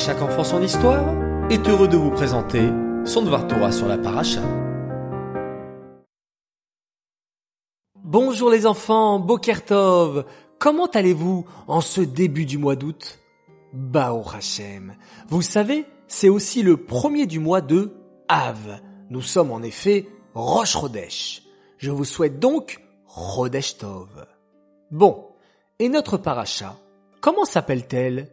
chaque enfant son histoire est heureux de vous présenter son Dvar Torah sur la paracha. Bonjour les enfants, Bokertov, comment allez-vous en ce début du mois d'août? Bao Hashem, vous savez, c'est aussi le premier du mois de Av. Nous sommes en effet Rosh Chodesh. Je vous souhaite donc Chodesh Tov. Bon, et notre paracha, comment s'appelle-t-elle?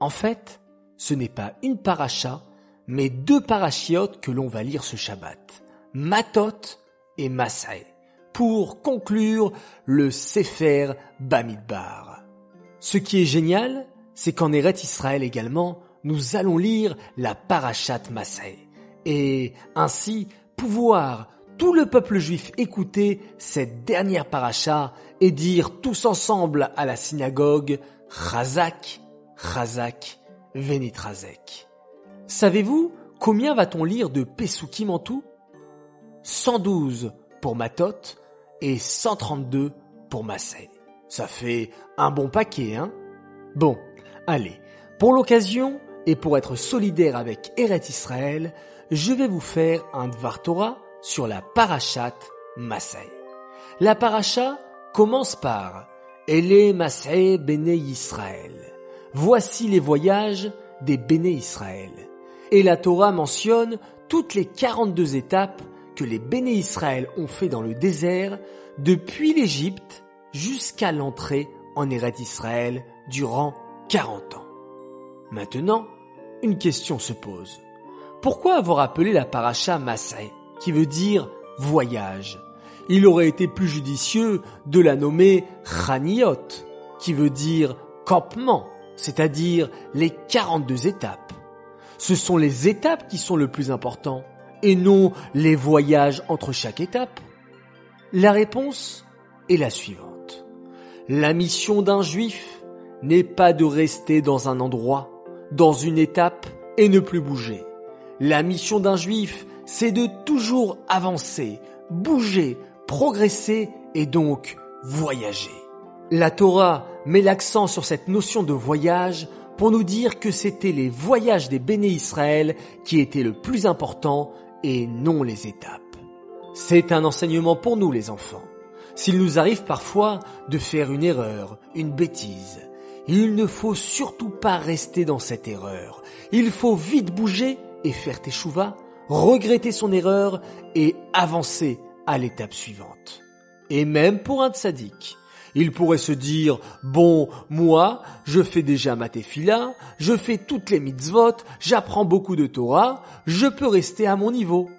En fait, ce n'est pas une paracha, mais deux parachiotes que l'on va lire ce Shabbat. Matot et Masai, pour conclure le Sefer Bamidbar. Ce qui est génial, c'est qu'en Eret Israël également, nous allons lire la parachat Masai. Et ainsi pouvoir tout le peuple juif écouter cette dernière paracha et dire tous ensemble à la synagogue Chazak, Chazak, Venitrazek. Savez-vous combien va-t-on lire de Pesukim en tout? 112 pour Matot et 132 pour Massé. Ça fait un bon paquet, hein? Bon, allez, pour l'occasion et pour être solidaire avec Eret Israël, je vais vous faire un Dvar Torah sur la parachat Masai. La paracha commence par Ele Masai Bene Israël. Voici les voyages des Bene Israël. Et la Torah mentionne toutes les 42 étapes que les Bene Israël ont fait dans le désert depuis l'Égypte jusqu'à l'entrée en Eret Israël durant 40 ans. Maintenant, une question se pose. Pourquoi avoir appelé la paracha Masai qui veut dire voyage? Il aurait été plus judicieux de la nommer Chaniot, qui veut dire campement, c'est-à-dire les 42 étapes. Ce sont les étapes qui sont le plus important, et non les voyages entre chaque étape. La réponse est la suivante. La mission d'un juif n'est pas de rester dans un endroit, dans une étape, et ne plus bouger. La mission d'un juif c'est de toujours avancer, bouger, progresser et donc voyager. La Torah met l'accent sur cette notion de voyage pour nous dire que c'était les voyages des béné Israël qui étaient le plus important et non les étapes. C'est un enseignement pour nous les enfants. S'il nous arrive parfois de faire une erreur, une bêtise, il ne faut surtout pas rester dans cette erreur. Il faut vite bouger et faire tes chouvas regretter son erreur et avancer à l'étape suivante. Et même pour un tzaddik, il pourrait se dire, bon, moi, je fais déjà ma tefila, je fais toutes les mitzvot, j'apprends beaucoup de Torah, je peux rester à mon niveau.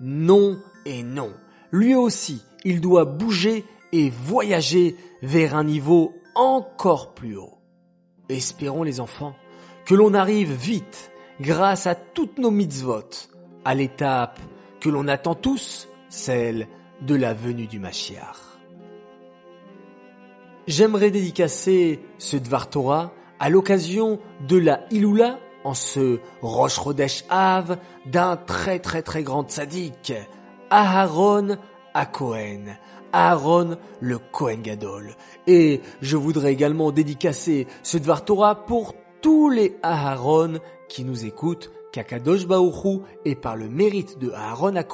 Non et non. Lui aussi, il doit bouger et voyager vers un niveau encore plus haut. Espérons les enfants que l'on arrive vite, grâce à toutes nos mitzvot, à l'étape que l'on attend tous, celle de la venue du Mashiach. J'aimerais dédicacer ce Dvar Torah à l'occasion de la Iloula en ce Rosh Chodesh Av d'un très très très grand tzaddik, Aharon à Cohen. Aaron le Kohen Gadol. Et je voudrais également dédicacer ce Dvar Torah pour tous les Aharon qui nous écoutent qu'Akadosh Baoru et par le mérite de Aaron à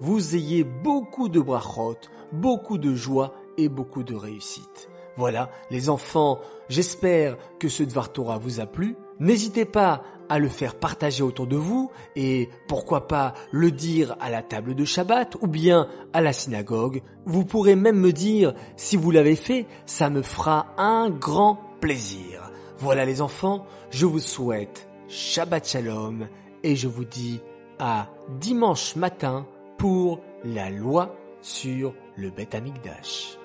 vous ayez beaucoup de brachot, beaucoup de joie et beaucoup de réussite. Voilà, les enfants, j'espère que ce Dvar Torah vous a plu. N'hésitez pas à le faire partager autour de vous et pourquoi pas le dire à la table de Shabbat ou bien à la synagogue. Vous pourrez même me dire si vous l'avez fait, ça me fera un grand plaisir. Voilà les enfants, je vous souhaite Shabbat Shalom et je vous dis à dimanche matin pour la loi sur le Beth Amikdash.